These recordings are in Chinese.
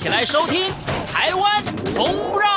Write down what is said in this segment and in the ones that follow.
一起来收听《台湾红不让》。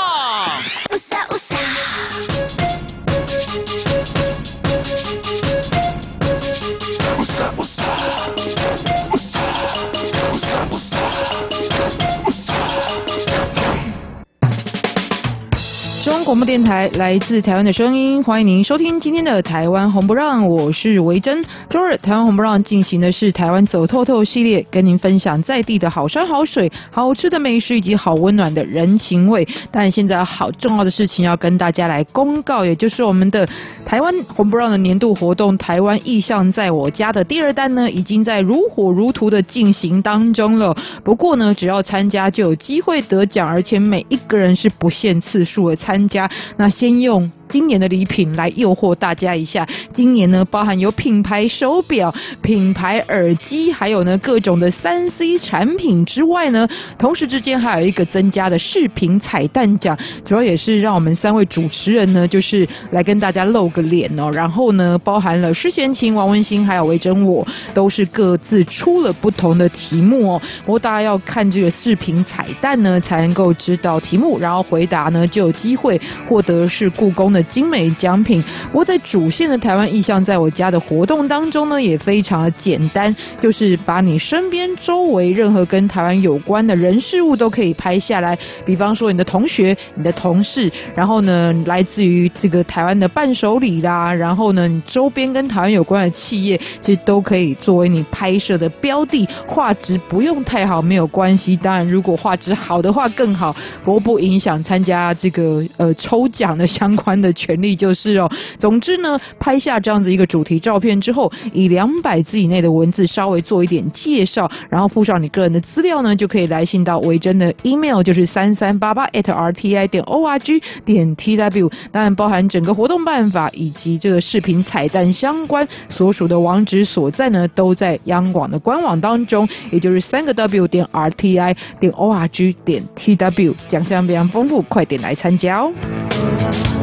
广播电台来自台湾的声音，欢迎您收听今天的台湾红不让，我是维珍。周二台湾红不让进行的是台湾走透透系列，跟您分享在地的好山好水、好吃的美食以及好温暖的人情味。但现在好重要的事情要跟大家来公告，也就是我们的台湾红不让的年度活动——台湾意象在我家的第二弹呢，已经在如火如荼的进行当中了。不过呢，只要参加就有机会得奖，而且每一个人是不限次数的参加。那先用。今年的礼品来诱惑大家一下。今年呢，包含有品牌手表、品牌耳机，还有呢各种的三 C 产品之外呢，同时之间还有一个增加的视频彩蛋奖，主要也是让我们三位主持人呢，就是来跟大家露个脸哦。然后呢，包含了施贤琴、王文兴还有维珍，我都是各自出了不同的题目哦。不过大家要看这个视频彩蛋呢，才能够知道题目，然后回答呢就有机会获得是故宫的。精美奖品。不过在主线的台湾意象在我家的活动当中呢，也非常的简单，就是把你身边周围任何跟台湾有关的人事物都可以拍下来。比方说你的同学、你的同事，然后呢，来自于这个台湾的伴手礼啦，然后呢，你周边跟台湾有关的企业，其实都可以作为你拍摄的标的。画质不用太好没有关系，当然如果画质好的话更好，不过不影响参加这个呃抽奖的相关的权利就是哦，总之呢，拍下这样子一个主题照片之后，以两百字以内的文字稍微做一点介绍，然后附上你个人的资料呢，就可以来信到维珍的 email，就是三三八八 at @rti 点 org 点 tw，当然包含整个活动办法以及这个视频彩蛋相关所属的网址所在呢，都在央广的官网当中，也就是三个 w 点 rti 点 org 点 tw，奖项非常丰富，快点来参加哦。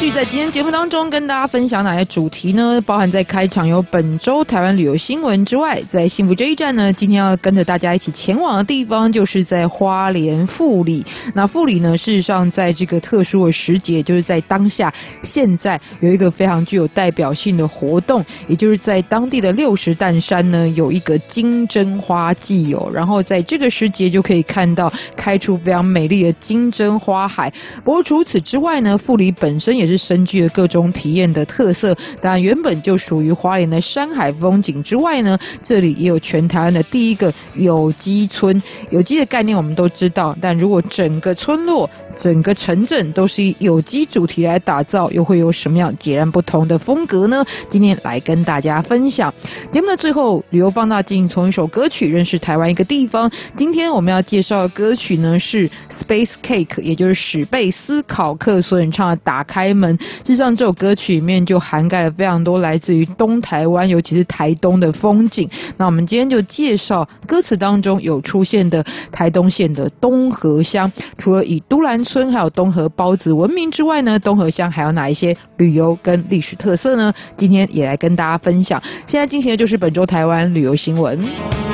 续在今天节目当中跟大家分享哪些主题呢？包含在开场有本周台湾旅游新闻之外，在幸福这一站呢，今天要跟着大家一起前往的地方就是在花莲富里。那富里呢，事实上在这个特殊的时节，就是在当下现在有一个非常具有代表性的活动，也就是在当地的六十担山呢有一个金针花季哦。然后在这个时节就可以看到开出非常美丽的金针花海。不过除此之外呢，富里本身也是深具了各种体验的特色，当然原本就属于花莲的山海风景之外呢，这里也有全台湾的第一个有机村。有机的概念我们都知道，但如果整个村落，整个城镇都是以有机主题来打造，又会有什么样截然不同的风格呢？今天来跟大家分享。节目的最后，旅游放大镜从一首歌曲认识台湾一个地方。今天我们要介绍的歌曲呢是 Space Cake，也就是史贝斯考克所演唱的《打开门》。事实上，这首歌曲里面就涵盖了非常多来自于东台湾，尤其是台东的风景。那我们今天就介绍歌词当中有出现的台东县的东河乡，除了以都兰村还有东河包子闻名之外呢，东河乡还有哪一些旅游跟历史特色呢？今天也来跟大家分享。现在进行的就是本周台湾旅游新闻。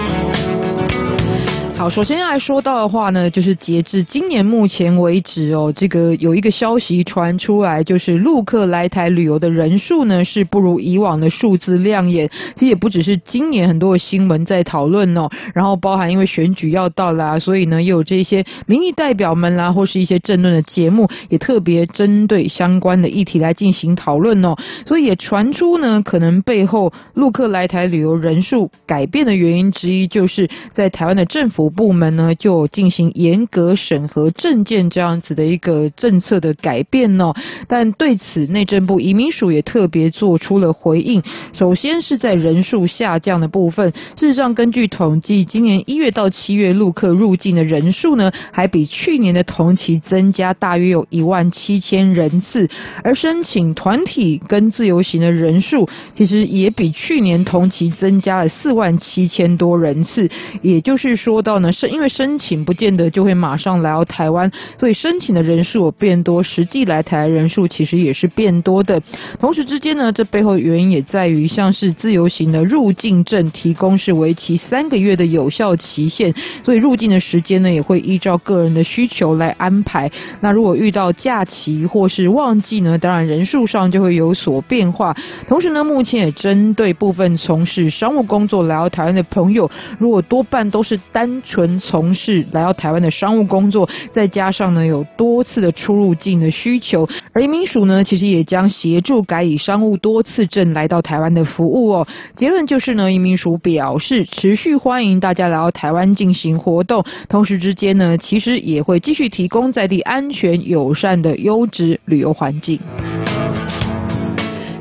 好，首先要来说到的话呢，就是截至今年目前为止哦，这个有一个消息传出来，就是陆客来台旅游的人数呢是不如以往的数字亮眼。其实也不只是今年很多的新闻在讨论哦，然后包含因为选举要到啦，所以呢又有这些民意代表们啦，或是一些政论的节目，也特别针对相关的议题来进行讨论哦。所以也传出呢，可能背后陆客来台旅游人数改变的原因之一，就是在台湾的政府。部门呢就进行严格审核证件这样子的一个政策的改变哦，但对此内政部移民署也特别做出了回应。首先是在人数下降的部分，事实上根据统计，今年一月到七月陆客入境的人数呢，还比去年的同期增加大约有一万七千人次，而申请团体跟自由行的人数，其实也比去年同期增加了四万七千多人次，也就是说到是因为申请不见得就会马上来到台湾，所以申请的人数变多，实际来台人数其实也是变多的。同时之间呢，这背后原因也在于，像是自由行的入境证提供是为期三个月的有效期限，所以入境的时间呢也会依照个人的需求来安排。那如果遇到假期或是旺季呢，当然人数上就会有所变化。同时呢，目前也针对部分从事商务工作来到台湾的朋友，如果多半都是单纯从事来到台湾的商务工作，再加上呢有多次的出入境的需求，而移民署呢其实也将协助改以商务多次证来到台湾的服务哦。结论就是呢，移民署表示持续欢迎大家来到台湾进行活动，同时之间呢，其实也会继续提供在地安全友善的优质旅游环境。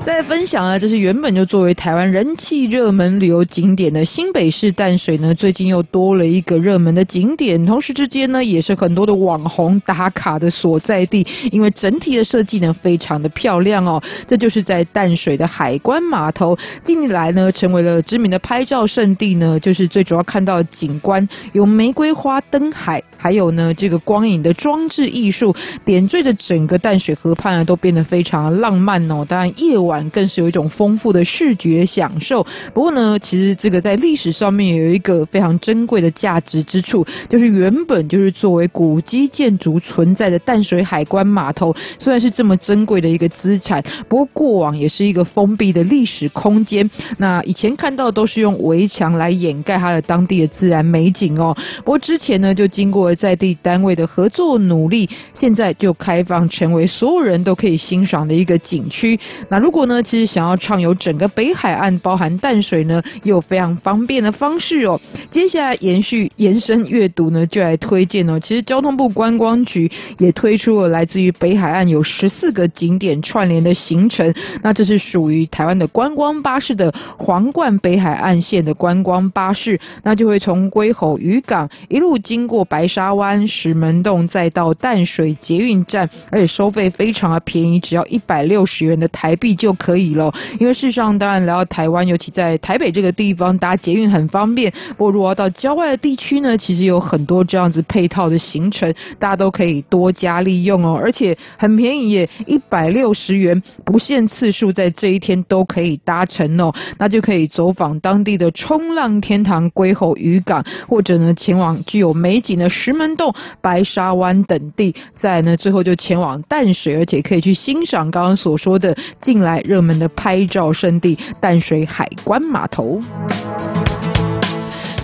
再分享啊，这是原本就作为台湾人气热门旅游景点的新北市淡水呢，最近又多了一个热门的景点，同时之间呢，也是很多的网红打卡的所在地，因为整体的设计呢，非常的漂亮哦。这就是在淡水的海关码头，近年来呢，成为了知名的拍照圣地呢，就是最主要看到景观有玫瑰花灯海，还有呢这个光影的装置艺术，点缀着整个淡水河畔啊，都变得非常浪漫哦。当然夜晚。更是有一种丰富的视觉享受。不过呢，其实这个在历史上面有一个非常珍贵的价值之处，就是原本就是作为古迹建筑存在的淡水海关码头，虽然是这么珍贵的一个资产，不过过往也是一个封闭的历史空间。那以前看到都是用围墙来掩盖它的当地的自然美景哦。不过之前呢，就经过在地单位的合作努力，现在就开放成为所有人都可以欣赏的一个景区。那如果呢，其实想要畅游整个北海岸，包含淡水呢，也有非常方便的方式哦。接下来延续延伸阅读呢，就来推荐哦。其实交通部观光局也推出了来自于北海岸有十四个景点串联的行程。那这是属于台湾的观光巴士的皇冠北海岸线的观光巴士，那就会从龟吼渔港一路经过白沙湾、石门洞，再到淡水捷运站，而且收费非常的便宜，只要一百六十元的台币就。可以喽，因为事实上，当然来到台湾，尤其在台北这个地方搭捷运很方便。不过，如果要到郊外的地区呢，其实有很多这样子配套的行程，大家都可以多加利用哦，而且很便宜耶，一百六十元，不限次数，在这一天都可以搭乘哦。那就可以走访当地的冲浪天堂龟吼渔港，或者呢前往具有美景的石门洞、白沙湾等地，再呢最后就前往淡水，而且可以去欣赏刚刚所说的近来。热门的拍照圣地淡水海关码头。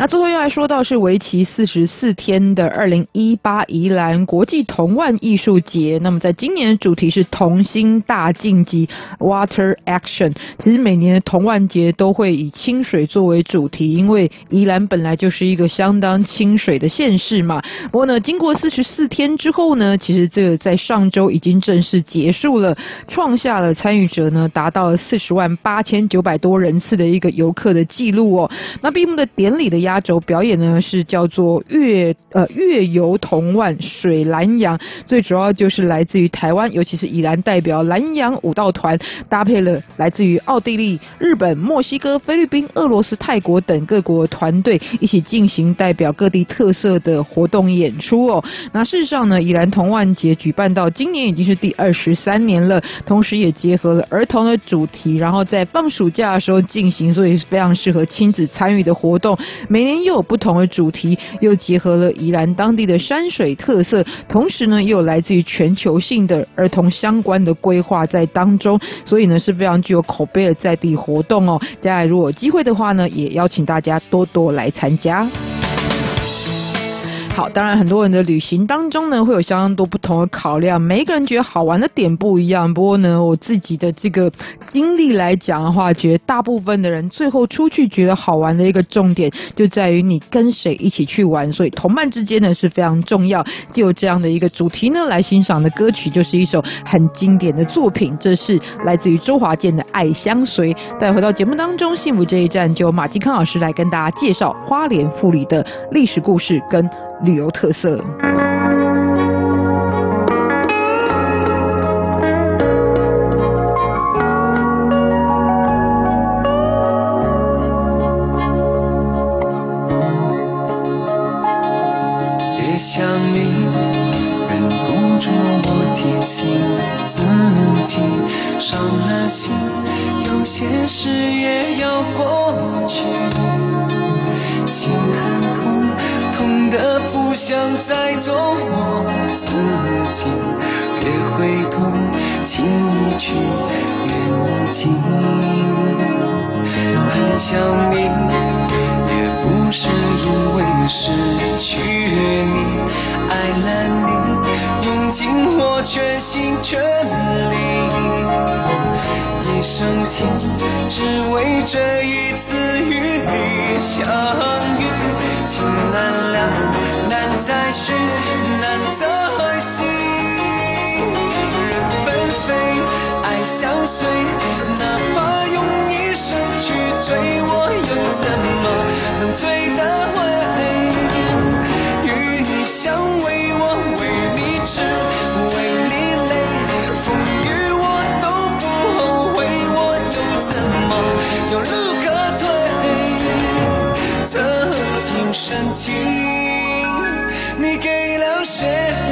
那最后又来说到是为期四十四天的二零一八宜兰国际童玩艺术节。那么在今年的主题是童心大竞技 Water Action。其实每年的童玩节都会以清水作为主题，因为宜兰本来就是一个相当清水的县市嘛。不过呢，经过四十四天之后呢，其实这个在上周已经正式结束了，创下了参与者呢达到了四十万八千九百多人次的一个游客的记录哦。那闭幕的典礼的压压轴表演呢是叫做月呃月游同万水蓝洋，最主要就是来自于台湾，尤其是以兰代表蓝洋舞蹈团，搭配了来自于奥地利、日本、墨西哥、菲律宾、俄罗斯、泰国等各国团队一起进行代表各地特色的活动演出哦。那事实上呢，以兰同万节举办到今年已经是第二十三年了，同时也结合了儿童的主题，然后在放暑假的时候进行，所以非常适合亲子参与的活动。每年又有不同的主题，又结合了宜兰当地的山水特色，同时呢，又有来自于全球性的儿童相关的规划在当中，所以呢是非常具有口碑的在地活动哦。接下来如果有机会的话呢，也邀请大家多多来参加。好，当然很多人的旅行当中呢，会有相当多不同的考量，每一个人觉得好玩的点不一样。不过呢，我自己的这个经历来讲的话，觉得大部分的人最后出去觉得好玩的一个重点，就在于你跟谁一起去玩。所以同伴之间呢是非常重要。就这样的一个主题呢来欣赏的歌曲，就是一首很经典的作品，这是来自于周华健的《爱相随》。再回到节目当中，幸福这一站就马继康老师来跟大家介绍花莲富里的历史故事跟。旅游特色。想你，忍不住我提醒自己，伤了心，有些事也要过不想再做我自己，别回头，轻易去远近，很想你。也不是因为失去你，爱了你，用尽我全心全力，一生情，只为这一次与你相遇。情难了，难再续，难情，你给了谁？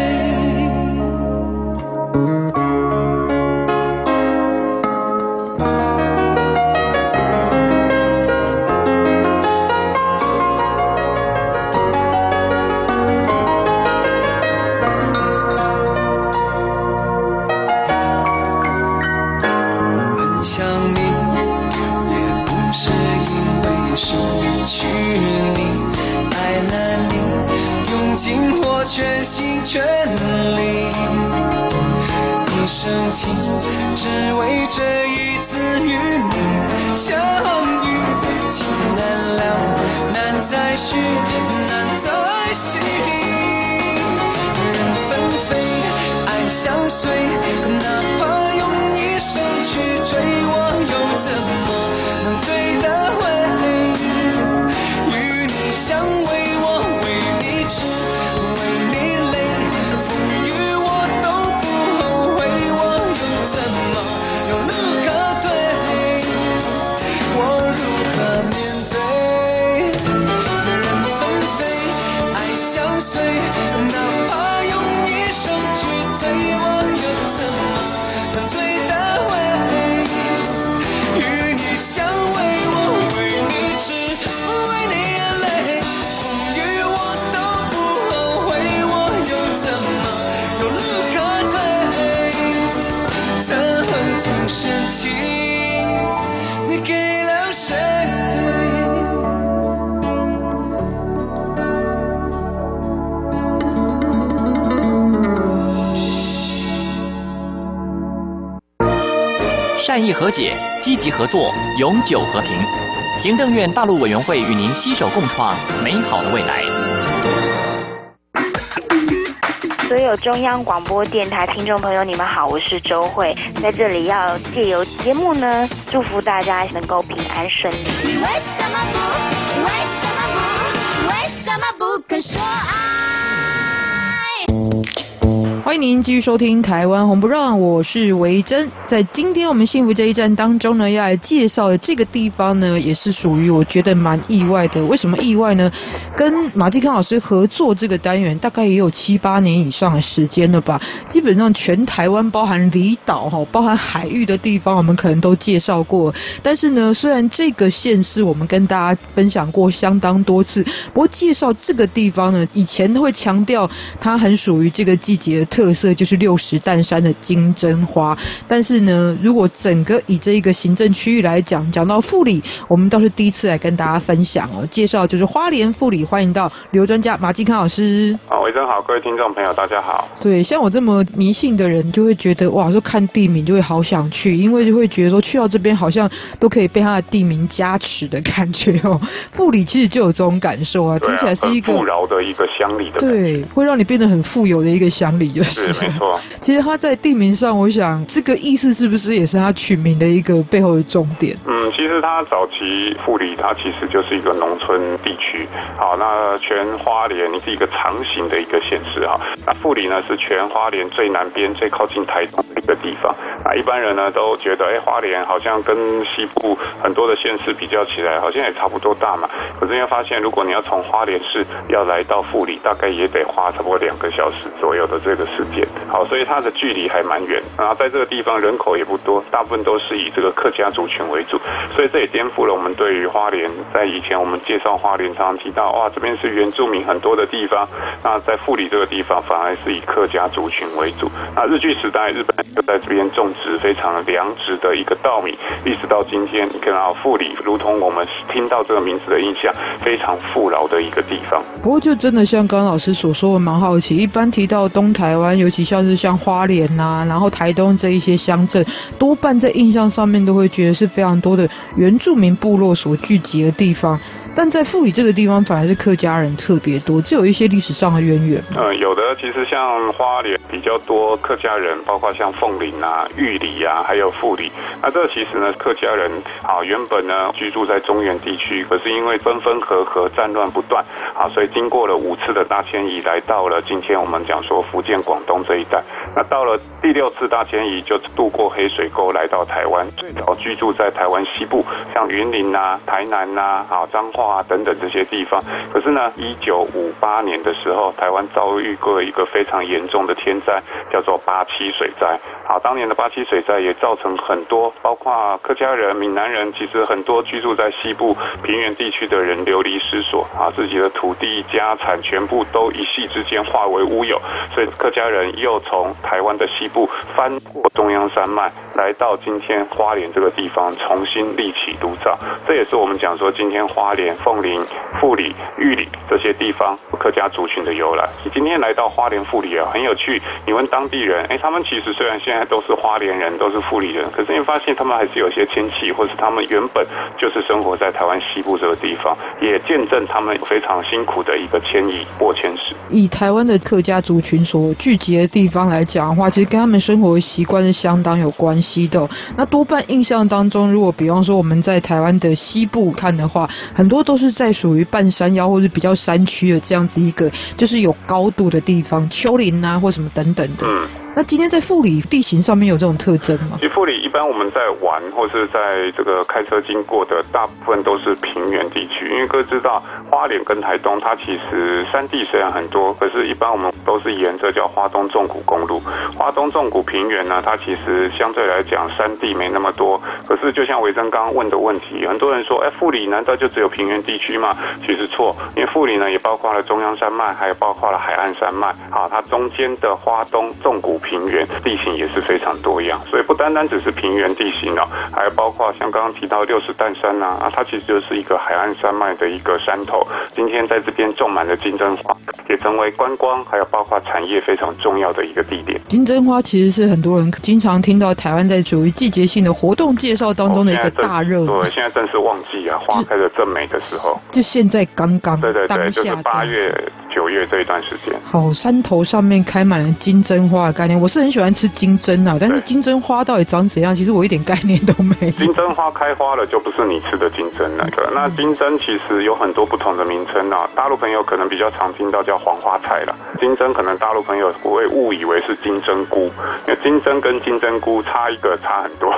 善意和解，积极合作，永久和平。行政院大陆委员会与您携手共创美好的未来。所有中央广播电台听众朋友，你们好，我是周慧，在这里要借由节目呢，祝福大家能够平安顺利。你为什么不？为什么不？为什么不肯说欢迎您继续收听《台湾红不让》，我是维珍。在今天我们幸福这一站当中呢，要来介绍的这个地方呢，也是属于我觉得蛮意外的。为什么意外呢？跟马继康老师合作这个单元，大概也有七八年以上的时间了吧。基本上全台湾，包含离岛哈，包含海域的地方，我们可能都介绍过。但是呢，虽然这个县市我们跟大家分享过相当多次，不过介绍这个地方呢，以前都会强调它很属于这个季节的。特色就是六十担山的金针花，但是呢，如果整个以这一个行政区域来讲，讲到富里，我们倒是第一次来跟大家分享哦，介绍就是花莲富里，欢迎到旅游专家马继康老师。啊，维珍好，各位听众朋友，大家好。对，像我这么迷信的人，就会觉得哇，说看地名就会好想去，因为就会觉得说去到这边好像都可以被它的地名加持的感觉哦。富里其实就有这种感受啊，听起来是一个富饶的一个乡里的，对，会让你变得很富有的一个乡里，就是。没错。其实它在地名上，我想这个意思是不是也是它取名的一个背后的重点？嗯，其实它早期富里，它其实就是一个农村地区。好，那全花莲是一个长形的一个县市哈。那富里呢是全花莲最南边、最靠近台东的一个地方。那一般人呢都觉得，哎，花莲好像跟西部很多的县市比较起来，好像也差不多大嘛。可是因为发现，如果你要从花莲市要来到富里，大概也得花差不多两个小时左右的这个时好，所以它的距离还蛮远。然后在这个地方人口也不多，大部分都是以这个客家族群为主，所以这也颠覆了我们对于花莲在以前我们介绍花莲常常提到，哇，这边是原住民很多的地方。那在富里这个地方反而是以客家族群为主。那日据时代，日本就在这边种植非常良质的一个稻米，一直到今天，你看到富里如同我们听到这个名字的印象，非常富饶的一个地方。不过就真的像刚老师所说的，蛮好奇。一般提到东台湾，尤其像是像花莲呐、啊，然后台东这一些乡镇，多半在印象上面都会觉得是非常多的原住民部落所聚集的地方。但在富里这个地方，反而是客家人特别多，这有一些历史上的渊源。嗯，有的。其实像花莲比较多客家人，包括像凤林啊、玉里啊，还有富里。那这其实呢，客家人啊，原本呢居住在中原地区，可是因为分分合合、战乱不断啊，所以经过了五次的大迁移，来到了今天我们讲说福建、广东这一带。那到了第六次大迁移，就渡过黑水沟来到台湾，最早居住在台湾西部，像云林啊、台南啊、啊彰化。啊，等等这些地方，可是呢，一九五八年的时候，台湾遭遇过一个非常严重的天灾，叫做八七水灾。好，当年的八七水灾也造成很多，包括客家人、闽南人，其实很多居住在西部平原地区的人流离失所啊，自己的土地、家产全部都一夕之间化为乌有。所以客家人又从台湾的西部翻过中央山脉，来到今天花莲这个地方，重新立起炉灶。这也是我们讲说今天花莲。凤林、富里、玉里这些地方客家族群的由来。你今天来到花莲富里啊，很有趣。你问当地人，哎，他们其实虽然现在都是花莲人，都是富里人，可是你发现他们还是有些亲戚，或是他们原本就是生活在台湾西部这个地方，也见证他们非常辛苦的一个迁移过迁史。以台湾的客家族群所聚集的地方来讲的话，其实跟他们生活习惯是相当有关系的。那多半印象当中，如果比方说我们在台湾的西部看的话，很多都是在属于半山腰或者比较山区的这样子一个，就是有高度的地方，丘陵啊或什么等等的。嗯那今天在富里地形上面有这种特征吗？其实富里一般我们在玩或是在这个开车经过的大部分都是平原地区，因为各位知道花莲跟台东它其实山地虽然很多，可是一般我们都是沿着叫花东纵谷公路。花东纵谷平原呢，它其实相对来讲山地没那么多。可是就像维珍刚刚问的问题，很多人说，哎，富里难道就只有平原地区嘛？其实错，因为富里呢也包括了中央山脉，还有包括了海岸山脉。啊，它中间的花东纵谷。平原地形也是非常多样，所以不单单只是平原地形哦，还有包括像刚刚提到六十担山呐，啊，它其实就是一个海岸山脉的一个山头。今天在这边种满了金针花，也成为观光还有包括产业非常重要的一个地点。金针花其实是很多人经常听到台湾在属于季节性的活动介绍当中的一个大热。对，现在正是旺季啊，花开的正美的时候。就现在刚刚，对对对，就是八月。九月这一段时间，好，山头上面开满了金针花的概念，我是很喜欢吃金针啊，但是金针花到底长怎样，其实我一点概念都没有。金针花开花了，就不是你吃的金针那个。那金针其实有很多不同的名称啊，大陆朋友可能比较常听到叫黄花菜了。金针可能大陆朋友不会误以为是金针菇，因为金针跟金针菇差一个差很多。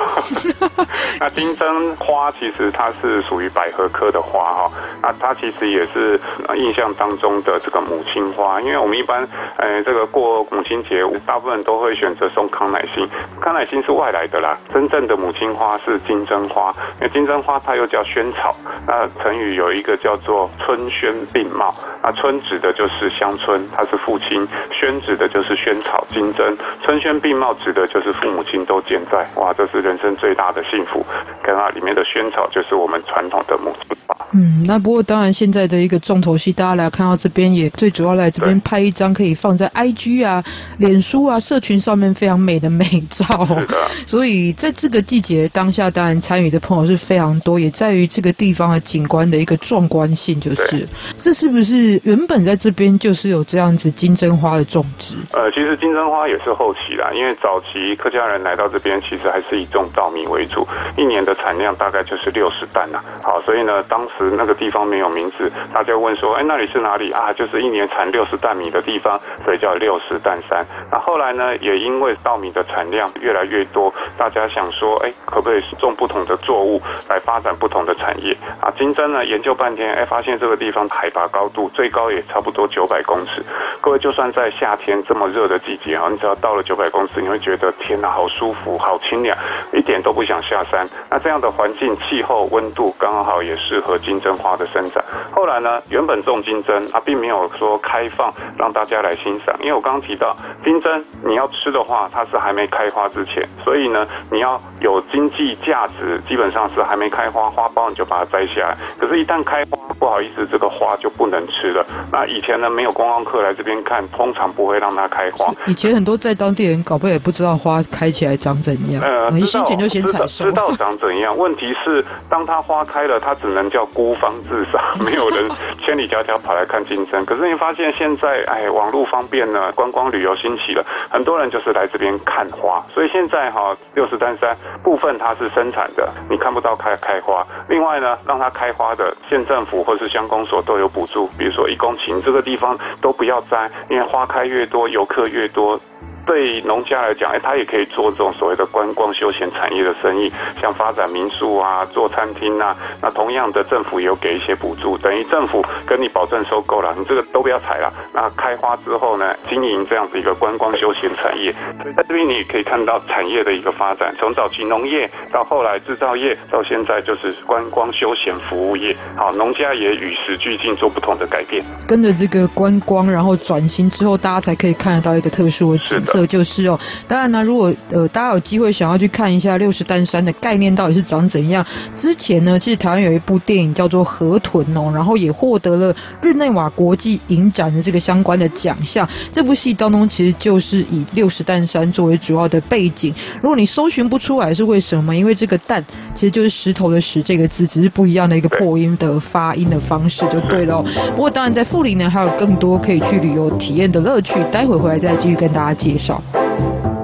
那金针花其实它是属于百合科的花哈，那它其实也是印象当中的这个。母亲花，因为我们一般，呃，这个过母亲节，大部分都会选择送康乃馨。康乃馨是外来的啦，真正的母亲花是金针花。因为金针花它又叫萱草，那成语有一个叫做春萱并茂。那春指的就是乡村，它是父亲；萱指的就是萱草金针。春萱并茂指的就是父母亲都健在。哇，这是人生最大的幸福。看它里面的萱草就是我们传统的母亲花。嗯，那不过当然现在的一个重头戏，大家来看到这边也最主要来这边拍一张可以放在 IG 啊、脸书啊、社群上面非常美的美照。是的。所以在这个季节当下，当然参与的朋友是非常多，也在于这个地方的景观的一个壮观性，就是这是不是原本在这边就是有这样子金针花的种植？呃，其实金针花也是后期啦，因为早期客家人来到这边，其实还是以种稻米为主，一年的产量大概就是六十担呐。好，所以呢，当时那个地方没有名字，大家问说，哎，那里是哪里啊？就是一年产六十担米的地方，所以叫六十担山。那后来呢，也因为稻米的产量越来越多，大家想说，哎，可不可以种不同的作物来发展不同的产业啊？金针呢，研究半天，哎，发现这个地方海拔高度最高也差不多九百公尺。各位，就算在夏天这么热的季节啊，你只要到了九百公尺，你会觉得天哪，好舒服，好清凉，一点都不想下山。那这样的环境、气候、温度刚好也适合金针花的生长。后来呢，原本种金针啊，并没有说开放让大家来欣赏，因为我刚刚提到金针你要吃的话，它是还没开花之前，所以呢，你要有经济价值，基本上是还没开花，花苞你就把它摘下来。可是，一旦开花，不好意思，这个花就不能吃了。那以前呢，没有观光客来这边看，通常不会让它开花。以前很多在当地人搞不好也不知道花开起来长怎样，呃，一先前就先采收，知道长怎样。问题是，当它花开了，它只能叫孤芳自赏，没有人千里迢迢跑来看金针。可是你发现现在，哎，网络方便了，观光旅游兴起了，很多人就是来这边看花。所以现在哈，六十三山部分它是生产的，你看不到开开花。另外呢，让它开花的县政府或是乡公所都有补助，比如说一公顷这个地方都不要摘，因为花开越多，游客越多。对农家来讲，哎，他也可以做这种所谓的观光休闲产业的生意，像发展民宿啊、做餐厅啊。那同样的，政府也有给一些补助，等于政府跟你保证收购了，你这个都不要采了。那开花之后呢，经营这样子一个观光休闲产业。在这边你也可以看到产业的一个发展，从早期农业到后来制造业，到现在就是观光休闲服务业。好，农家也与时俱进，做不同的改变。跟着这个观光，然后转型之后，大家才可以看得到一个特殊的景色。就是哦，当然呢，如果呃大家有机会想要去看一下六十担山的概念到底是长怎样，之前呢，其实台湾有一部电影叫做《河豚》哦，然后也获得了日内瓦国际影展的这个相关的奖项。这部戏当中其实就是以六十担山作为主要的背景。如果你搜寻不出来是为什么？因为这个“担”其实就是石头的“石”这个字，只是不一样的一个破音的发音的方式就对了哦。不过当然在富林呢，还有更多可以去旅游体验的乐趣，待会回来再继续跟大家介绍。 그.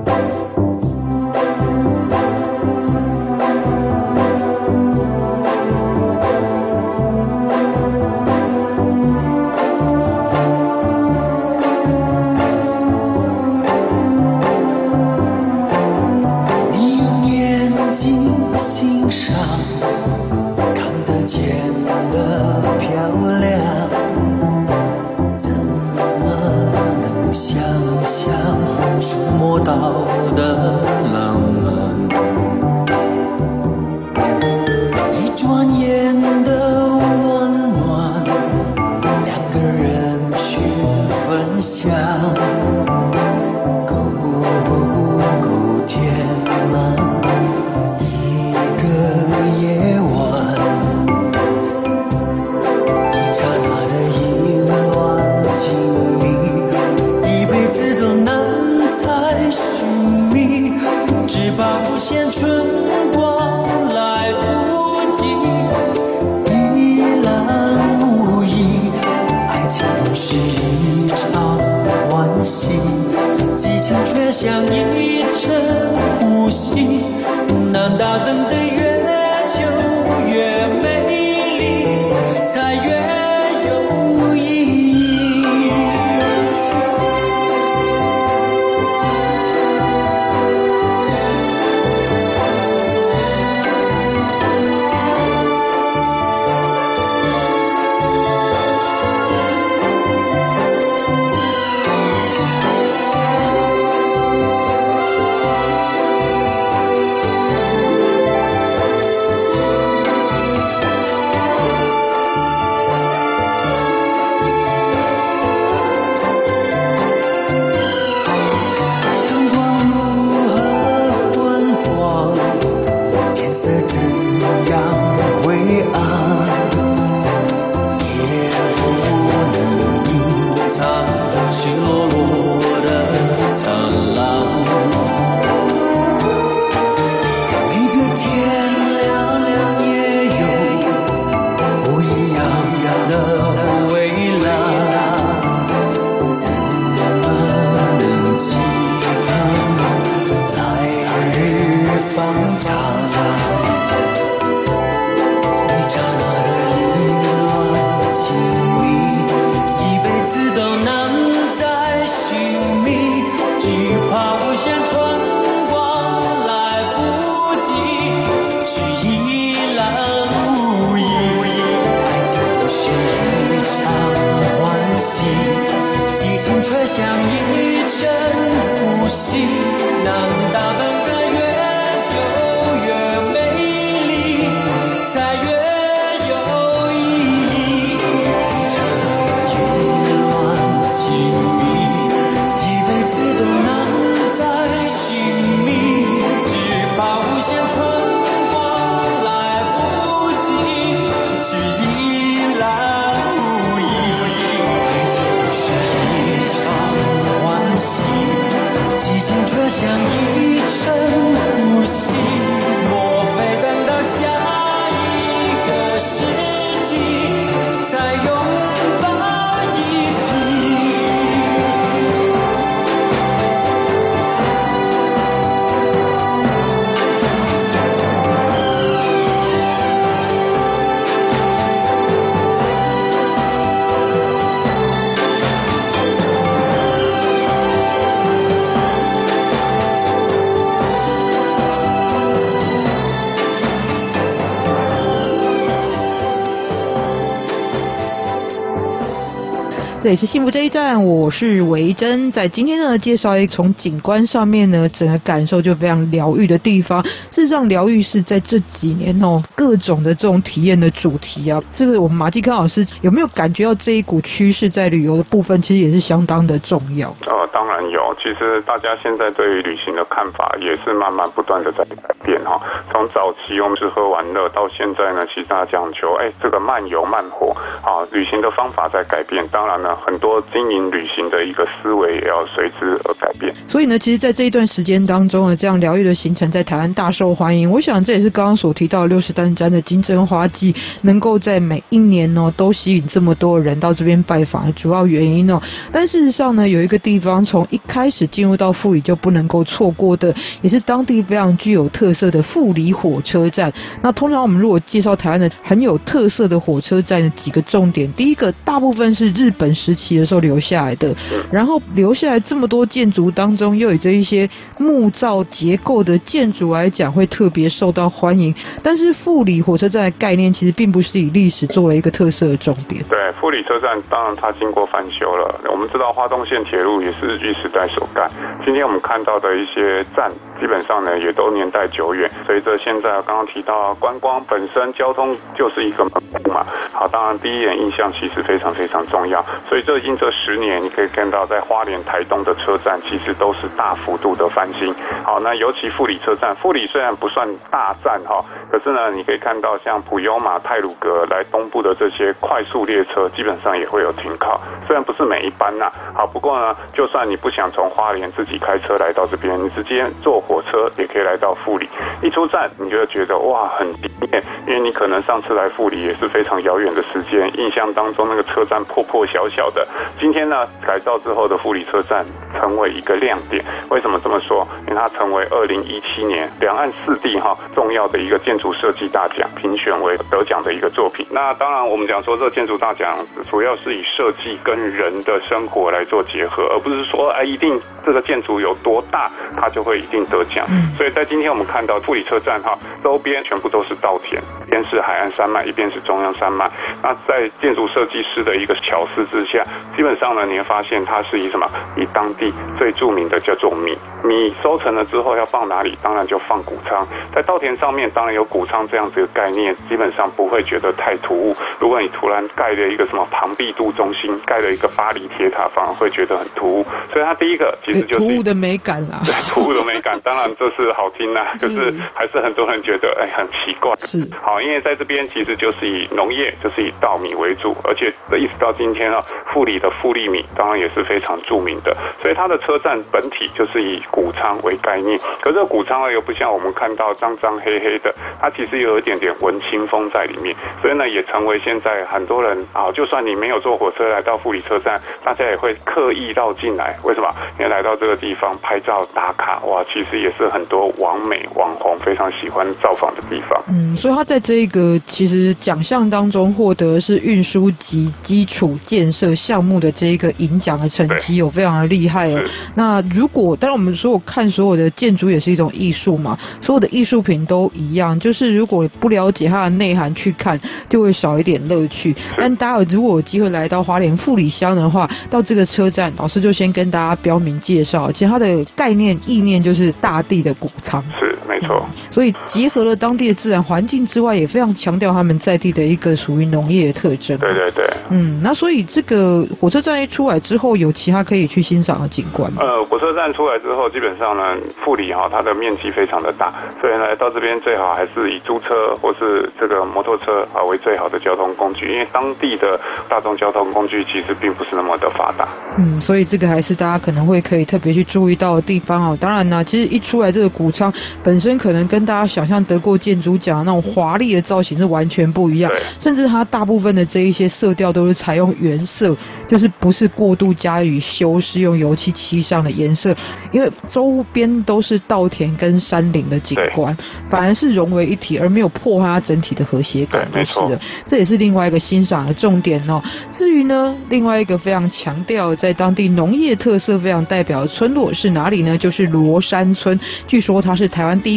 这里是幸福这一站，我是维珍。在今天呢，介绍一个从景观上面呢，整个感受就非常疗愈的地方。事实上，疗愈是在这几年哦，各种的这种体验的主题啊。这个我们马继康老师有没有感觉到这一股趋势在旅游的部分，其实也是相当的重要？呃，当然有。其实大家现在对于旅行的看法也是慢慢不断的在改变哈。从早期我们吃喝玩乐，到现在呢，其实大家讲求哎，这个慢游慢活啊，旅行的方法在改变。当然呢。啊很多经营旅行的一个思维也要随之而改变。所以呢，其实，在这一段时间当中呢，这样疗愈的行程在台湾大受欢迎。我想这也是刚刚所提到六十担詹的金针花季能够在每一年呢都吸引这么多人到这边拜访的主要原因哦。但事实上呢，有一个地方从一开始进入到富里就不能够错过的，也是当地非常具有特色的富里火车站。那通常我们如果介绍台湾的很有特色的火车站的几个重点，第一个大部分是日本时期的时候留下来的，然后留下来这么多建筑当中，又有这一些木造结构的建筑来讲，会特别受到欢迎。但是富里火车站的概念其实并不是以历史作为一个特色的重点。对，富里车站当然它经过翻修了。我们知道花东线铁路也是日据时代所盖。今天我们看到的一些站，基本上呢也都年代久远。随着现在刚刚提到观光本身交通就是一个门户嘛，好，当然第一眼印象其实非常非常重要。所以最近这十年，你可以看到在花莲、台东的车站其实都是大幅度的翻新。好，那尤其富里车站，富里虽然不算大站哈，可是呢，你可以看到像普悠玛、泰鲁格来东部的这些快速列车，基本上也会有停靠。虽然不是每一班呐，好，不过呢，就算你不想从花莲自己开车来到这边，你直接坐火车也可以来到富里。一出站，你就会觉得哇，很惊艳，因为你可能上次来富里也是非常遥远的时间，印象当中那个车站破破小小的。今天呢，改造之后的富里车站成为一个亮点。为什么这么说？因为它成为二零一七年两岸四地哈重要的一个建筑设计大奖评选为得奖的一个作品。那当然，我们讲说这建筑大奖主要是以设计跟人的生活来做结合，而不是说哎一定这个建筑有多大，它就会一定得奖。所以在今天我们看到富里车站哈周边全部都是稻田，边是海岸山脉，一边是中央山脉。那在建筑设计师的一个巧思之下，基本上呢，你会发现它是以什么？以当地最著名的叫做米，米收成了之后要放哪里？当然就放谷仓。在稻田上面当然有谷仓这样子的概念，基本上不会觉得太突兀。如果你突然盖了一个什么庞毕度中心，盖了一个巴黎铁塔，反而会觉得很突兀。所以它第一个其实就是突兀的美感啦。对，突兀的美感，当然这是好听呐，可是还是很多人觉得哎很奇怪。是好，因为在这边其实就是以农业，就是以稻米为主，而且一直到今天啊，富里的富力米当然也是非常著名的，所以它的车站本体就是以谷仓为概念。可是这谷仓呢，又不像我们看到脏脏黑黑的，它其实有一点点文青风在里面，所以呢，也成为现在很多人啊，就算你没有坐火车来到富里车站，大家也会刻意绕进来。为什么？因为来到这个地方拍照打卡，哇，其实也是很多网美网红非常喜欢造访的地方。嗯，所以它在这个其实奖项当中获得是运输及基础建设项目的这个银奖的成绩有非常的厉害哦。那如果当然我们说我看所有的建筑也是一种艺术嘛，所有的艺术品都一样，就是如果不了解它的内涵去看，就会少一点乐趣。但大家如果有机会来到花莲富里乡的话，到这个车站，老师就先跟大家标明介绍，其实它的概念意念就是大地的谷仓。是，没错。所以结合了当地的自然环境之外，也非常强调他们在地的一个属于农业的特征。对对对。嗯，那所以这个火车站一出来之后，有其他可以去欣赏的景观吗？呃，火车站出来之后，基本上呢，富里哈它的面积非常的大，所以呢到这边最好还是以租车或是这个摩托车啊为最好的交通工具，因为当地的大众交通工具其实并不是那么的发达。嗯，所以这个还是大家可能会可以特别去注意到的地方哦。当然呢，其实一出来这个谷仓本身可能跟大家想象得过建筑奖那种华丽的造型是完全不一样，甚至它大部分的这一些色调都是采用原色，就是不是过度加以修饰，用油漆漆上的颜色，因为周边都是稻田跟山林的景观，反而是融为一体，而没有破坏它整体的和谐感，就是的。这也是另外一个欣赏的重点哦。至于呢，另外一个非常强调在当地农业特色非常代表的村落是哪里呢？就是罗山村。据说它是台湾第一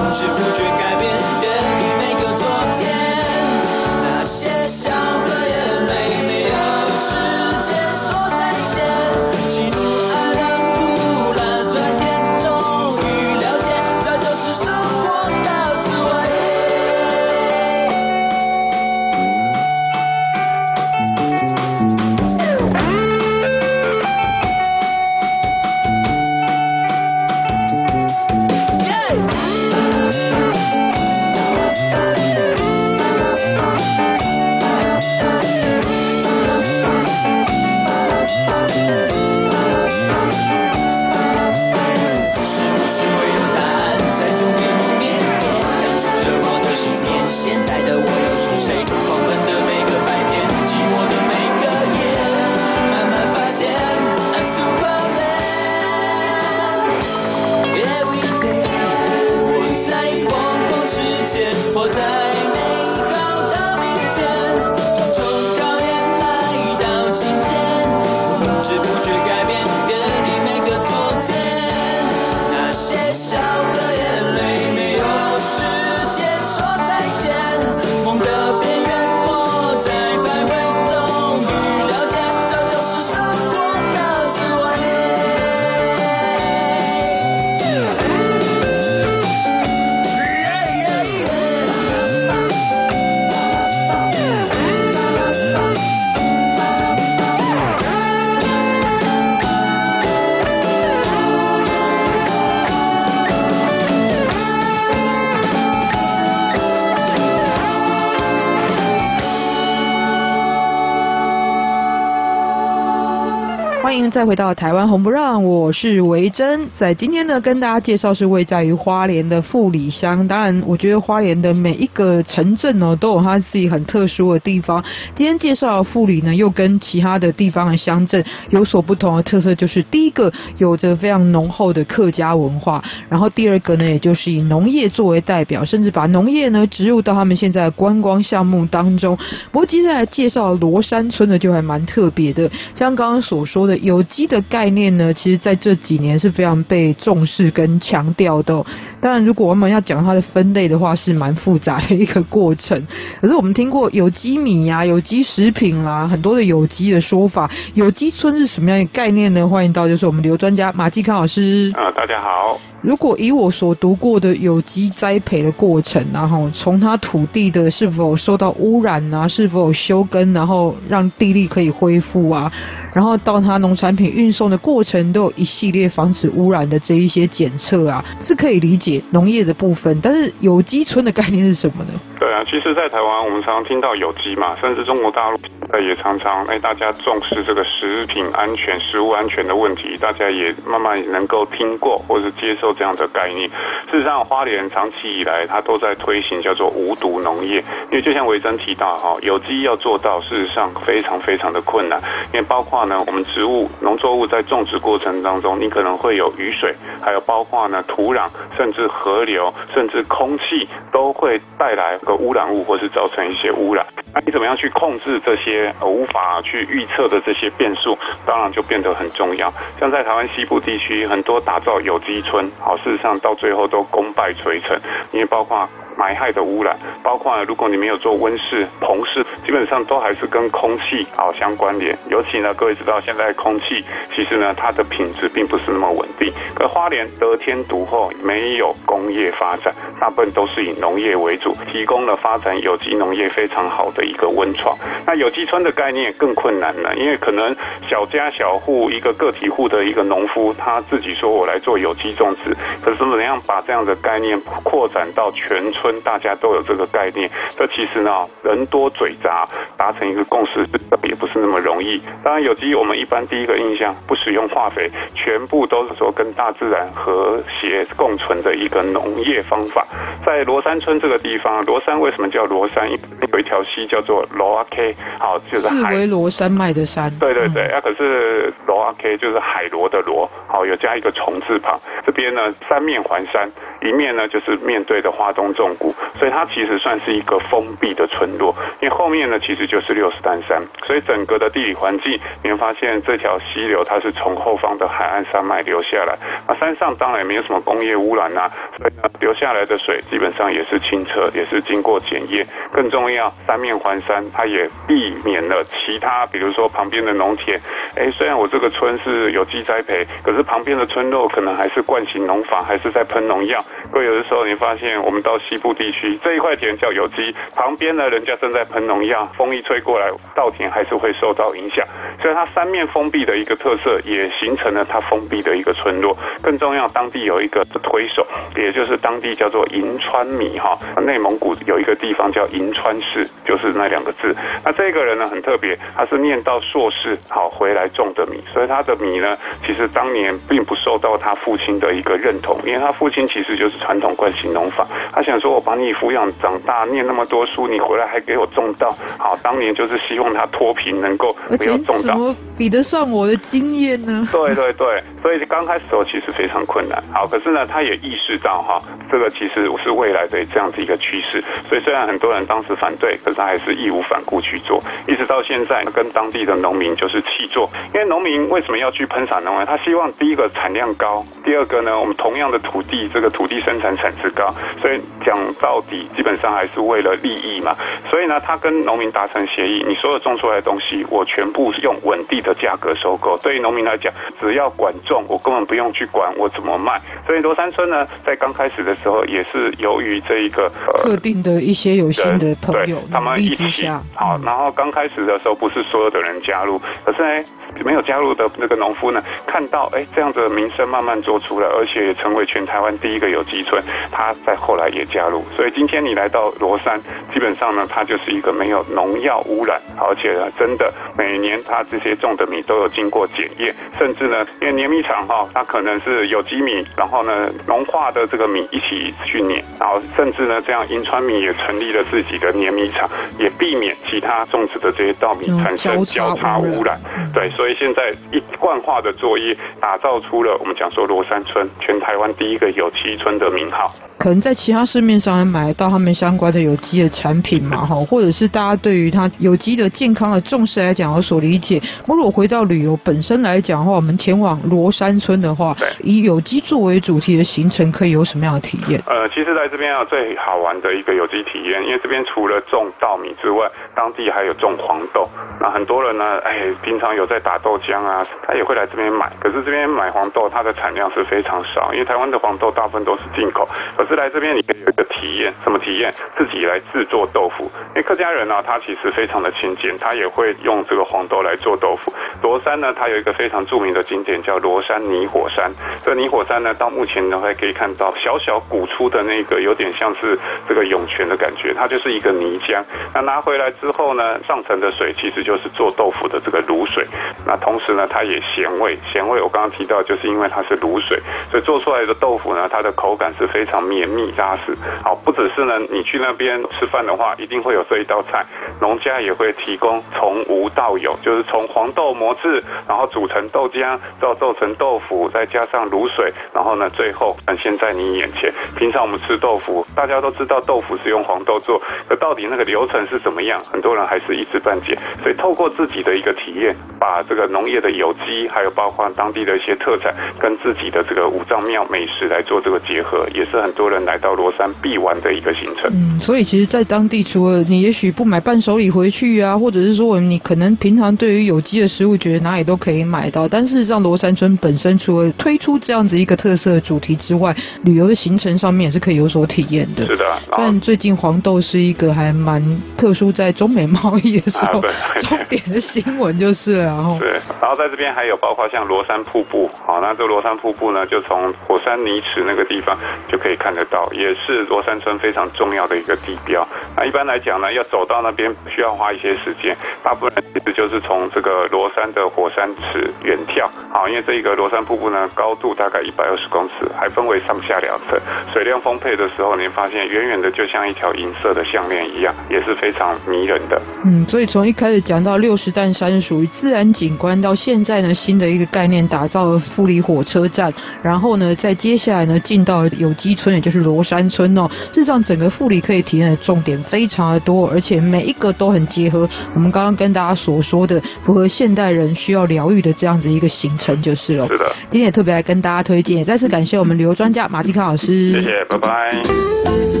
再回到台湾红不让，我是维珍。在今天呢，跟大家介绍是位在于花莲的富里乡。当然，我觉得花莲的每一个城镇哦，都有它自己很特殊的地方。今天介绍的富里呢，又跟其他的地方的乡镇有所不同的特色，就是第一个有着非常浓厚的客家文化，然后第二个呢，也就是以农业作为代表，甚至把农业呢植入到他们现在的观光项目当中。不过接下来介绍罗山村呢，就还蛮特别的，像刚刚所说的。有机的概念呢，其实在这几年是非常被重视跟强调的哦。当然，如果我们要讲它的分类的话，是蛮复杂的一个过程。可是我们听过有机米呀、啊、有机食品啦、啊，很多的有机的说法。有机村是什么样的概念呢？欢迎到就是我们刘专家马继康老师。啊，大家好。如果以我所读过的有机栽培的过程，然后从它土地的是否受到污染啊，是否有休耕，然后让地力可以恢复啊，然后到它农产品运送的过程，都有一系列防止污染的这一些检测啊，是可以理解农业的部分。但是有机村的概念是什么呢？对啊，其实，在台湾我们常常听到有机嘛，甚至中国大陆也常常哎，大家重视这个食品安全、食物安全的问题，大家也慢慢能够听过或者接受。这样的概念，事实上，花莲长期以来，它都在推行叫做无毒农业。因为就像维珍提到哈，有机要做到，事实上非常非常的困难。因为包括呢，我们植物、农作物在种植过程当中，你可能会有雨水，还有包括呢土壤，甚至河流，甚至空气，都会带来个污染物，或是造成一些污染。那你怎么样去控制这些无法去预测的这些变数？当然就变得很重要。像在台湾西部地区，很多打造有机村，好，事实上到最后都功败垂成，因为包括。霾害的污染，包括如果你没有做温室、棚室，基本上都还是跟空气好相关联。尤其呢，各位知道现在空气其实呢，它的品质并不是那么稳定。可花莲得天独厚，没有工业发展，大部分都是以农业为主，提供了发展有机农业非常好的一个温床。那有机村的概念更困难了，因为可能小家小户一个个体户的一个农夫，他自己说我来做有机种植，可是怎么样把这样的概念扩展到全村？大家都有这个概念，这其实呢，人多嘴杂，达成一个共识也不是那么容易。当然，有机我们一般第一个印象不使用化肥，全部都是说跟大自然和谐共存的一个农业方法。在罗山村这个地方，罗山为什么叫罗山？有一条溪叫做罗阿 K，好，就是海。为罗山脉的山。对对对，那、嗯啊、可是罗阿 K 就是海螺的螺，好，有加一个虫字旁。这边呢，三面环山。一面呢，就是面对的花东纵所以它其实算是一个封闭的村落。因为后面呢，其实就是六十担山，所以整个的地理环境，你会发现这条溪流它是从后方的海岸山脉流下来。那山上当然也没有什么工业污染呐，所以，流下来的水基本上也是清澈，也是经过检验。更重要，三面环山，它也避免了其他，比如说旁边的农田。哎，虽然我这个村是有机栽培，可是旁边的村落可能还是惯性农法，还是在喷农药。会有的时候，你发现我们到西部地区这一块田叫有机，旁边呢人家正在喷农药，风一吹过来，稻田还是会受到影响。所以它三面封闭的一个特色，也形成了它封闭的一个村落。更重要，当地有一个推手，也就是当地叫做银川米哈，内蒙古有一个地方叫银川市，就是那两个字。那这个人呢很特别，他是念到硕士好回来种的米，所以他的米呢，其实当年并不受到他父亲的一个认同，因为他父亲其实就是传统惯性农法，他想说我把你抚养长大，念那么多书，你回来还给我种稻，好，当年就是希望他脱贫能够不要种稻。怎么比得上我的经验呢？对对对，所以刚开始时候其实非常困难。好，可是呢，他也意识到哈，这个其实是未来的这样子一个趋势。所以虽然很多人当时反对，可是他还是义无反顾去做，一直到现在跟当地的农民就是契作。因为农民为什么要去喷洒农药？他希望第一个产量高，第二个呢，我们同样的土地，这个土地生产产值高。所以讲到底，基本上还是为了利益嘛。所以呢，他跟农民达成协议，你所有种出来的东西，我全部用稳定的价格收购，对于农民来讲，只要管种，我根本不用去管我怎么卖。所以罗山村呢，在刚开始的时候，也是由于这一个、呃、特定的一些有心的朋友，他们一起好，然后刚开始的时候，不是所有的人加入，可是呢。没有加入的那个农夫呢，看到哎这样的名声慢慢做出来，而且也成为全台湾第一个有机村，他在后来也加入。所以今天你来到罗山，基本上呢，它就是一个没有农药污染，而且呢，真的每年它这些种的米都有经过检验，甚至呢，因为碾米厂哈，它可能是有机米，然后呢，农化的这个米一起去碾，然后甚至呢，这样银川米也成立了自己的碾米厂，也避免其他种植的这些稻米产生交叉污染。对，所以现在一贯化的作业，打造出了我们讲说罗山村全台湾第一个有机村的名号。可能在其他市面上买到他们相关的有机的产品嘛，哈，或者是大家对于它有机的健康的重视来讲有所理解。如果回到旅游本身来讲的话，我们前往罗山村的话，以有机作为主题的行程可以有什么样的体验？呃，其实在这边啊，最好玩的一个有机体验，因为这边除了种稻米之外，当地还有种黄豆。那很多人呢，哎，平常有在打打豆浆啊，他也会来这边买。可是这边买黄豆，它的产量是非常少，因为台湾的黄豆大部分都是进口。可是来这边，你可以有一个体验，什么体验？自己来制作豆腐。因为客家人呢、啊，他其实非常的勤俭，他也会用这个黄豆来做豆腐。罗山呢，它有一个非常著名的景点叫罗山泥火山。这泥火山呢，到目前呢还可以看到小小鼓出的那个，有点像是这个涌泉的感觉，它就是一个泥浆。那拿回来之后呢，上层的水其实就是做豆腐的这个卤水。那同时呢，它也咸味，咸味我刚刚提到，就是因为它是卤水，所以做出来的豆腐呢，它的口感是非常绵密扎实。好，不只是呢，你去那边吃饭的话，一定会有这一道菜，农家也会提供从无到有，就是从黄豆磨制，然后煮成豆浆，到做成豆腐，再加上卤水，然后呢，最后展现在你眼前。平常我们吃豆腐，大家都知道豆腐是用黄豆做，可到底那个流程是怎么样，很多人还是一知半解。所以透过自己的一个体验，把这个农业的有机，还有包括当地的一些特产，跟自己的这个五脏庙美食来做这个结合，也是很多人来到罗山必玩的一个行程。嗯，所以其实，在当地除了你也许不买伴手礼回去啊，或者是说你可能平常对于有机的食物觉得哪里都可以买到，但事实上罗山村本身除了推出这样子一个特色主题之外，旅游的行程上面也是可以有所体验的。是的。但最近黄豆是一个还蛮特殊，在中美贸易的时候，啊、重点的新闻就是了。对，然后在这边还有包括像罗山瀑布，好，那这个罗山瀑布呢，就从火山泥池那个地方就可以看得到，也是罗山村非常重要的一个地标。那一般来讲呢，要走到那边需要花一些时间，大部分人其实就是从这个罗山的火山池远眺，好，因为这一个罗山瀑布呢，高度大概一百二十公尺，还分为上下两层，水量丰沛的时候，你发现远远的就像一条银色的项链一样，也是非常迷人的。嗯，所以从一开始讲到六十担山属于自然景观，到现在呢，新的一个概念打造了富里火车站，然后呢，在接下来呢，进到有机村，也就是罗山村哦。事实上，整个富里可以体验的重点非常的多，而且每一个都很结合我们刚刚跟大家所说的，符合现代人需要疗愈的这样子一个行程就是了。是的。今天也特别来跟大家推荐，也再次感谢我们旅游专家马继康老师。谢谢，拜拜。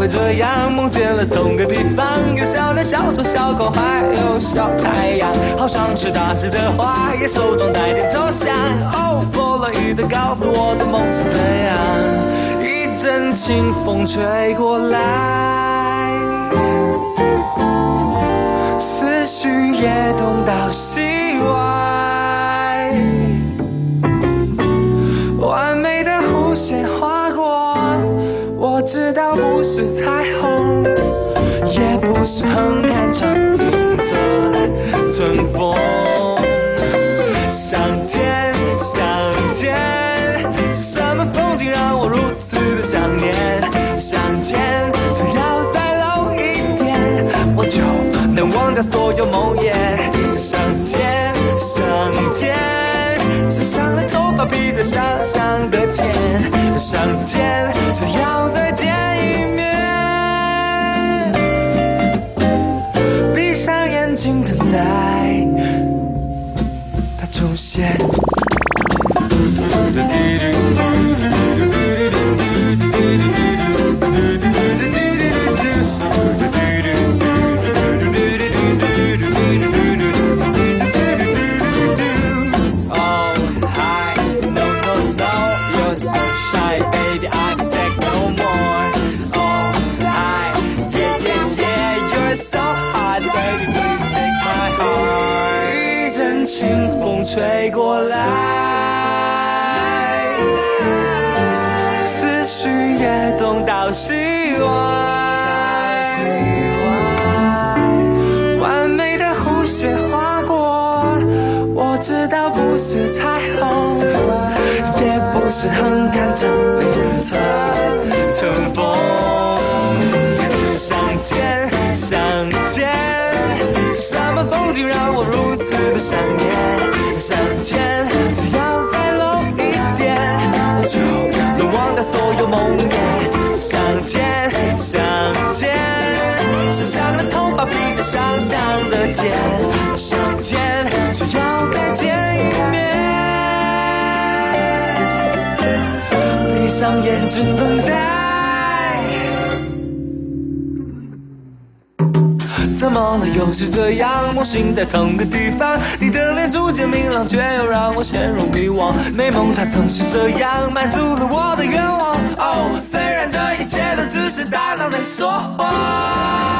会这样，梦见了同个地方有小鸟、小虫、小狗，还有小太阳。好像是大师的花，也手中带点抽象。哦，弗洛伊德告诉我的梦是怎样，一阵清风吹过来，思绪也动到心知道不是彩虹。横看成云的春风，相见相见，是什么风景让我如此的想念？相见只要再搂一点，我就能忘掉所有梦魇。相见相见，想象的头发比在想象的甜。相在，他出现。清风吹过来，思绪跃动到西湾，完美的弧线划过，我知道不是彩虹，也不是很看着你的乘风。风所有梦魇。相见，相见，想象的头发披着想象的肩，相见只要再见一面，闭上眼睛等待。么了？又是这样，梦醒在同个地方。你的脸逐渐明朗，却又让我陷入迷惘。美梦它总是这样，满足了我的愿望。哦，虽然这一切都只是大脑在说谎。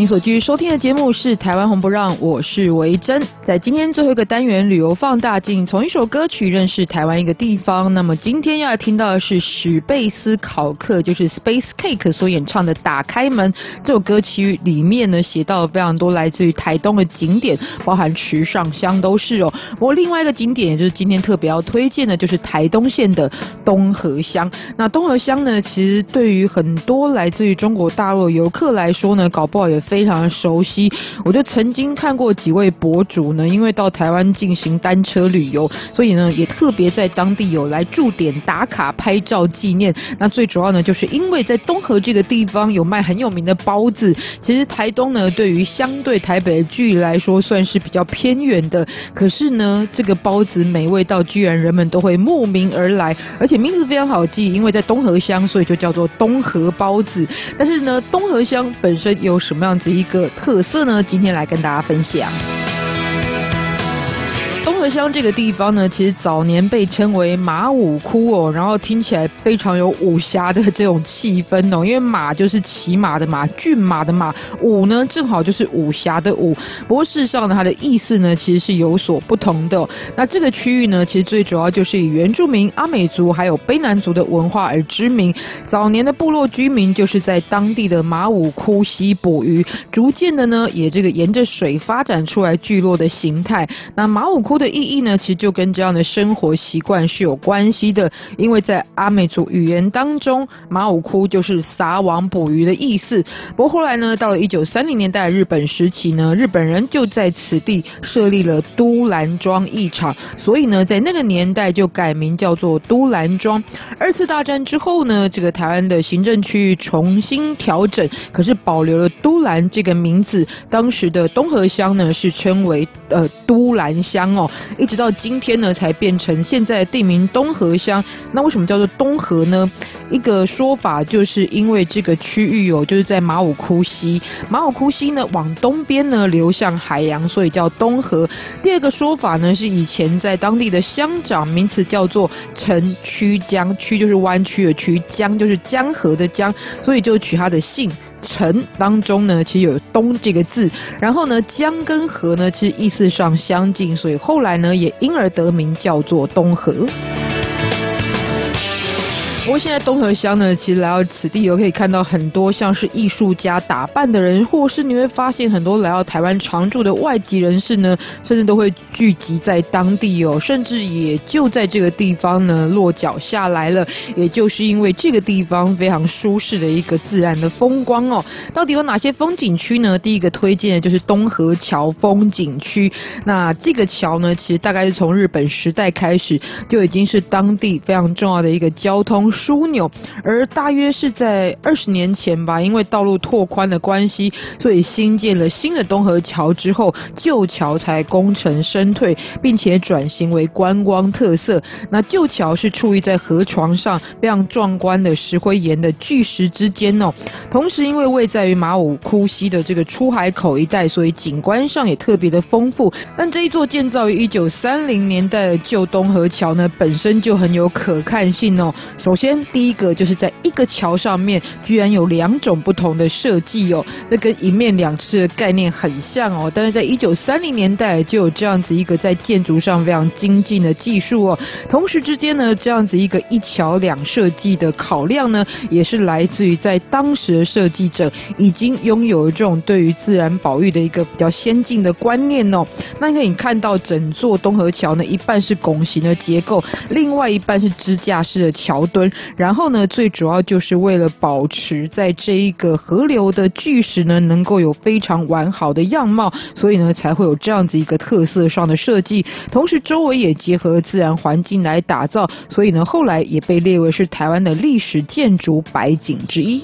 您所继续收听的节目是《台湾红不让》，我是维珍。在今天最后一个单元旅游放大镜，从一首歌曲认识台湾一个地方。那么今天要听到的是史贝斯考克，就是 Space Cake 所演唱的《打开门》这首歌曲里面呢，写到了非常多来自于台东的景点，包含池上乡都是哦。不过另外一个景点，也就是今天特别要推荐的，就是台东县的东河乡。那东河乡呢，其实对于很多来自于中国大陆的游客来说呢，搞不好也。非常熟悉，我就曾经看过几位博主呢，因为到台湾进行单车旅游，所以呢也特别在当地有来驻点打卡拍照纪念。那最主要呢，就是因为在东河这个地方有卖很有名的包子。其实台东呢，对于相对台北的距离来说，算是比较偏远的。可是呢，这个包子美味到居然人们都会慕名而来，而且名字非常好记，因为在东河乡，所以就叫做东河包子。但是呢，东河乡本身有什么样子一个特色呢？今天来跟大家分享。东河乡这个地方呢，其实早年被称为马武窟哦，然后听起来非常有武侠的这种气氛哦，因为马就是骑马的马，骏马的马，武呢正好就是武侠的武。不过事实上呢，它的意思呢其实是有所不同的。那这个区域呢，其实最主要就是以原住民阿美族还有卑南族的文化而知名。早年的部落居民就是在当地的马武窟溪捕鱼，逐渐的呢，也这个沿着水发展出来聚落的形态。那马武窟的意义呢，其实就跟这样的生活习惯是有关系的。因为在阿美族语言当中，马武窟就是撒网捕鱼的意思。不过后来呢，到了一九三零年代日本时期呢，日本人就在此地设立了都兰庄义场，所以呢，在那个年代就改名叫做都兰庄。二次大战之后呢，这个台湾的行政区域重新调整，可是保留了都兰这个名字。当时的东河乡呢，是称为呃都兰乡。哦，一直到今天呢才变成现在地名东河乡。那为什么叫做东河呢？一个说法就是因为这个区域有就是在马武窟溪，马武窟溪呢往东边呢流向海洋，所以叫东河。第二个说法呢是以前在当地的乡长名词叫做陈曲江，曲就是弯曲的曲，江就是江河的江，所以就取他的姓城当中呢其实有东这个字，然后呢江跟河呢其实意思上相近，所以后来呢也因而得名叫做东河。不过现在东河乡呢，其实来到此地，有可以看到很多像是艺术家打扮的人，或是你会发现很多来到台湾常住的外籍人士呢，甚至都会聚集在当地哦，甚至也就在这个地方呢落脚下来了。也就是因为这个地方非常舒适的一个自然的风光哦。到底有哪些风景区呢？第一个推荐的就是东河桥风景区。那这个桥呢，其实大概是从日本时代开始就已经是当地非常重要的一个交通。枢纽，而大约是在二十年前吧，因为道路拓宽的关系，所以新建了新的东河桥之后，旧桥才功成身退，并且转型为观光特色。那旧桥是矗立在河床上非常壮观的石灰岩的巨石之间哦，同时因为位在于马武窟溪的这个出海口一带，所以景观上也特别的丰富。但这一座建造于一九三零年代的旧东河桥呢，本身就很有可看性哦。首先先第一个就是在一个桥上面，居然有两种不同的设计哦，那跟一面两次的概念很像哦。但是在一九三零年代就有这样子一个在建筑上非常精进的技术哦。同时之间呢，这样子一个一桥两设计的考量呢，也是来自于在当时的设计者已经拥有这种对于自然保育的一个比较先进的观念哦。那可以看到整座东河桥呢，一半是拱形的结构，另外一半是支架式的桥墩。然后呢，最主要就是为了保持在这一个河流的巨石呢，能够有非常完好的样貌，所以呢，才会有这样子一个特色上的设计。同时，周围也结合自然环境来打造，所以呢，后来也被列为是台湾的历史建筑百景之一。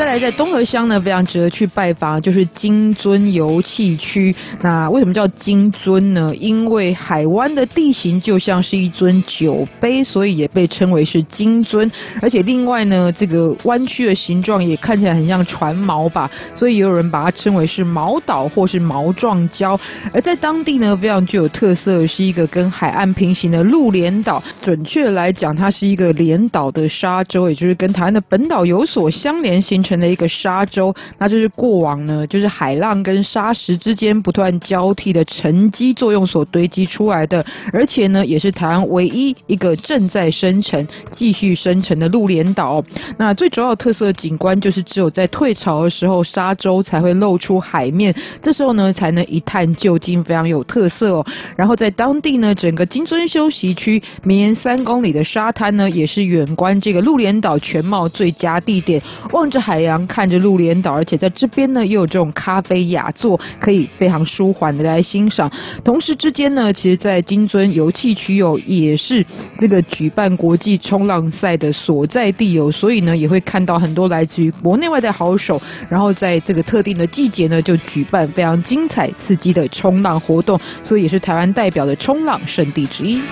再来，在东河乡呢，非常值得去拜访，就是金樽游憩区。那为什么叫金樽呢？因为海湾的地形就像是一尊酒杯，所以也被称为是金樽。而且另外呢，这个弯曲的形状也看起来很像船锚吧，所以也有人把它称为是锚岛或是锚状礁。而在当地呢，非常具有特色的，是一个跟海岸平行的陆连岛。准确来讲，它是一个连岛的沙洲，也就是跟台湾的本岛有所相连形成。成了一个沙洲，那就是过往呢，就是海浪跟沙石之间不断交替的沉积作用所堆积出来的，而且呢，也是台湾唯一一个正在生成、继续生成的陆连岛。那最主要特色景观就是只有在退潮的时候，沙洲才会露出海面，这时候呢，才能一探究竟，非常有特色哦。然后在当地呢，整个金樽休息区绵延三公里的沙滩呢，也是远观这个陆连岛全貌最佳地点，望着海。海洋看着陆连岛，而且在这边呢，又有这种咖啡雅座，可以非常舒缓的来欣赏。同时之间呢，其实，在金樽游憩区有也是这个举办国际冲浪赛的所在地有，所以呢，也会看到很多来自于国内外的好手，然后在这个特定的季节呢，就举办非常精彩刺激的冲浪活动，所以也是台湾代表的冲浪圣地之一。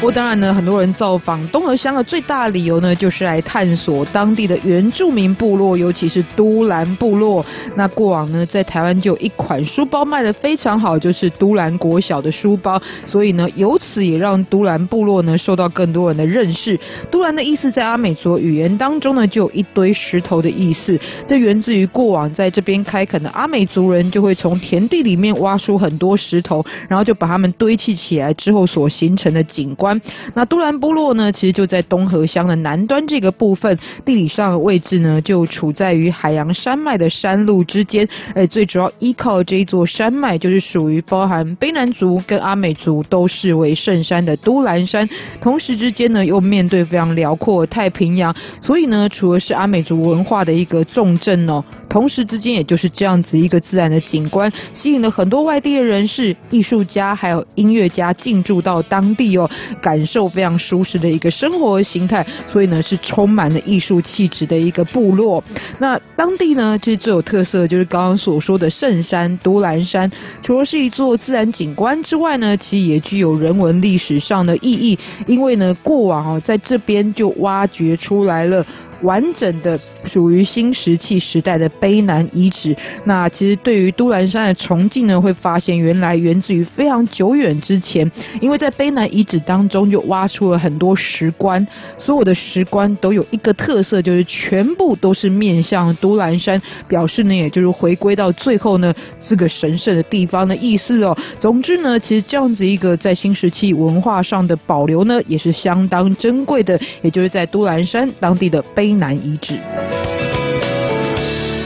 不过当然呢，很多人造访东河乡的最大理由呢，就是来探索当地的原住民部落，尤其是都兰部落。那过往呢，在台湾就有一款书包卖的非常好，就是都兰国小的书包。所以呢，由此也让都兰部落呢受到更多人的认识。都兰的意思在阿美族语言当中呢，就有一堆石头的意思。这源自于过往在这边开垦的阿美族人，就会从田地里面挖出很多石头，然后就把它们堆砌起来之后所形成的景观。那都兰部落呢，其实就在东河乡的南端这个部分，地理上的位置呢，就处在于海洋山脉的山路之间。哎，最主要依靠这一座山脉，就是属于包含卑南族跟阿美族都视为圣山的都兰山。同时之间呢，又面对非常辽阔太平洋，所以呢，除了是阿美族文化的一个重镇哦。同时之间，也就是这样子一个自然的景观，吸引了很多外地的人士、艺术家还有音乐家进驻到当地哦，感受非常舒适的一个生活形态。所以呢，是充满了艺术气质的一个部落。那当地呢，其实最有特色的就是刚刚所说的圣山都兰山，除了是一座自然景观之外呢，其实也具有人文历史上的意义，因为呢，过往哦，在这边就挖掘出来了完整的。属于新石器时代的卑南遗址。那其实对于都兰山的崇敬呢，会发现原来源自于非常久远之前，因为在卑南遗址当中就挖出了很多石棺，所有的石棺都有一个特色，就是全部都是面向都兰山，表示呢，也就是回归到最后呢这个神圣的地方的意思哦。总之呢，其实这样子一个在新石器文化上的保留呢，也是相当珍贵的，也就是在都兰山当地的卑南遗址。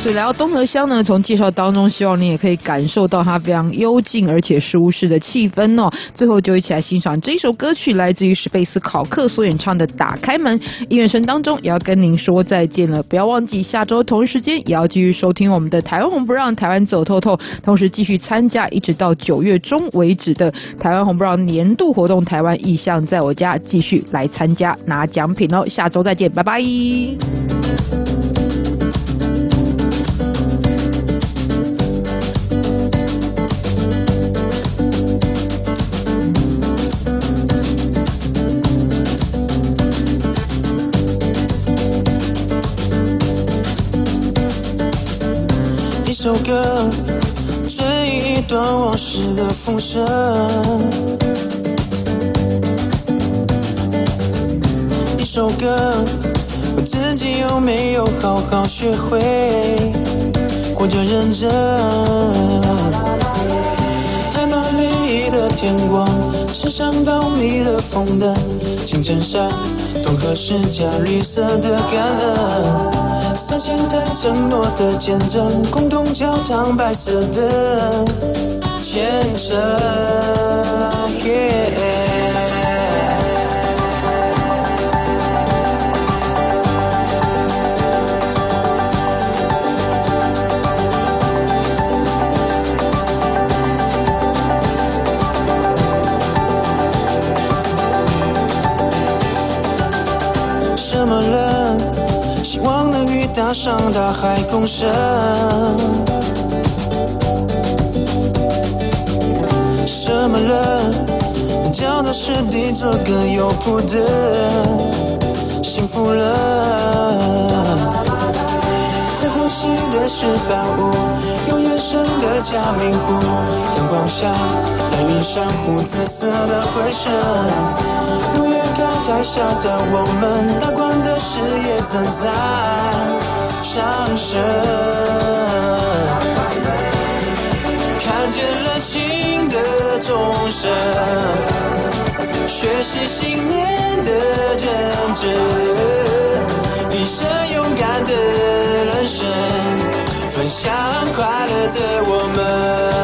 所以来到东河乡呢，从介绍当中，希望你也可以感受到它非常幽静而且舒适的气氛哦。最后就一起来欣赏这一首歌曲，来自于史贝斯考克所演唱的《打开门》。音乐声当中也要跟您说再见了，不要忘记下周同一时间也要继续收听我们的台湾红不让台湾走透透，同时继续参加一直到九月中为止的台湾红不让年度活动，台湾意向在我家，继续来参加拿奖品哦。下周再见，拜拜。一首歌，追忆一段往事的风声。一首歌，问自己有没有好好学会活着认真。台湾美丽的天光，是上到你的风灯，青城山，东河是家绿色的感恩。三千台承诺的见证，共同敲响白色的前程。望能与大海共生。什么了？脚踏实地做个有谱的幸福了。在呼吸的是万物，用眼神的嘉明湖。阳光下，白云珊瑚紫色的回声。台下的我们，大观的视野正在上升，看见热情的众生，学习信念的真挚，一生勇敢的人生，分享快乐的我们。